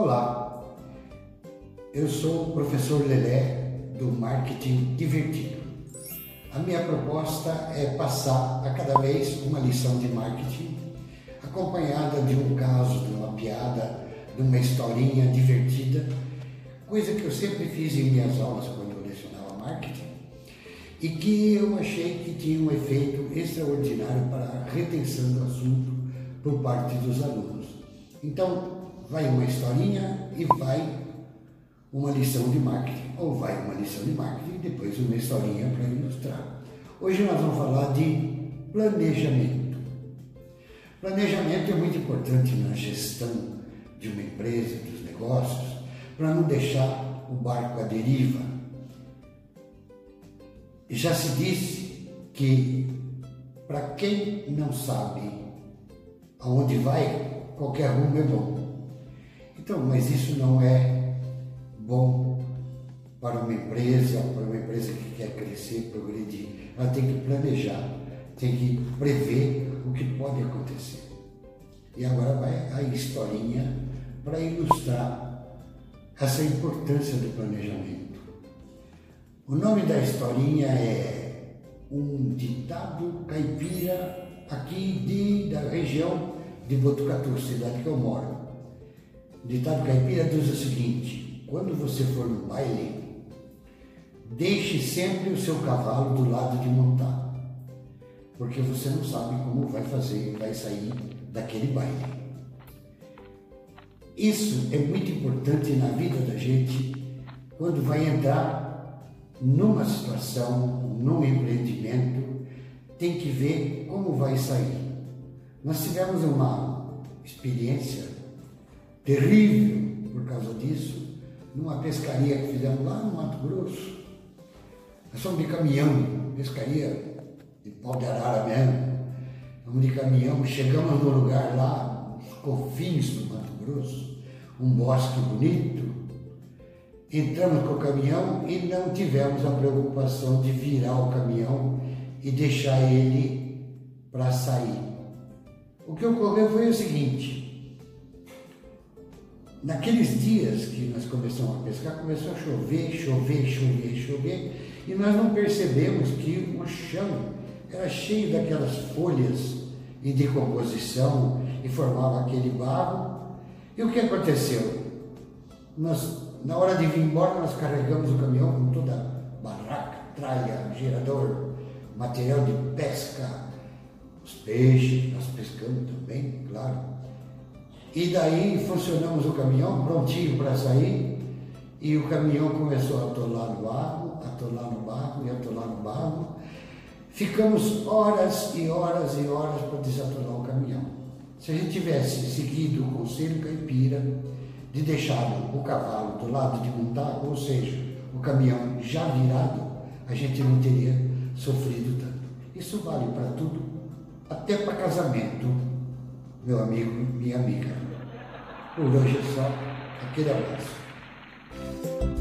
Olá, eu sou o professor Lelé do Marketing Divertido. A minha proposta é passar a cada vez uma lição de marketing acompanhada de um caso, de uma piada, de uma historinha divertida, coisa que eu sempre fiz em minhas aulas quando eu lecionava marketing e que eu achei que tinha um efeito extraordinário para a retenção do assunto por parte dos alunos. Então, vai uma historinha e vai uma lição de marketing, ou vai uma lição de marketing e depois uma historinha para ilustrar. Hoje nós vamos falar de planejamento. Planejamento é muito importante na gestão de uma empresa, dos negócios, para não deixar o barco à deriva. Já se disse que para quem não sabe aonde vai, qualquer rumo é bom. Então, mas isso não é bom para uma empresa, para uma empresa que quer crescer, progredir. Ela tem que planejar, tem que prever o que pode acontecer. E agora vai a historinha para ilustrar essa importância do planejamento. O nome da historinha é um ditado caipira aqui de, da região de Botucatu, cidade que eu moro. O ditado caipira diz o seguinte: quando você for no baile, deixe sempre o seu cavalo do lado de montar, porque você não sabe como vai fazer, vai sair daquele baile. Isso é muito importante na vida da gente quando vai entrar numa situação, num empreendimento, tem que ver como vai sair. Nós tivemos uma experiência terrível por causa disso, numa pescaria que fizemos lá no Mato Grosso. Nós somos de caminhão, pescaria de pau de arara mesmo. Vamos de caminhão, chegamos no lugar lá, nos confins do Mato Grosso, um bosque bonito. Entramos com o caminhão e não tivemos a preocupação de virar o caminhão e deixar ele para sair. O que ocorreu foi o seguinte: Naqueles dias que nós começamos a pescar, começou a chover, chover, chover, chover, e nós não percebemos que o chão era cheio daquelas folhas em decomposição e formava aquele barro. E o que aconteceu? Nós, na hora de vir embora, nós carregamos o caminhão com toda a barraca, tralha, gerador, material de pesca, os peixes, nós pescamos também, claro e daí funcionamos o caminhão prontinho para sair e o caminhão começou a atolar no barro, atolar no barro e atolar no barro. Ficamos horas e horas e horas para desatolar o caminhão. Se a gente tivesse seguido o conselho caipira de deixar o cavalo do lado de montar, ou seja, o caminhão já virado, a gente não teria sofrido tanto. Isso vale para tudo, até para casamento meu amigo, minha amiga. Por hoje é só. Aquele abraço.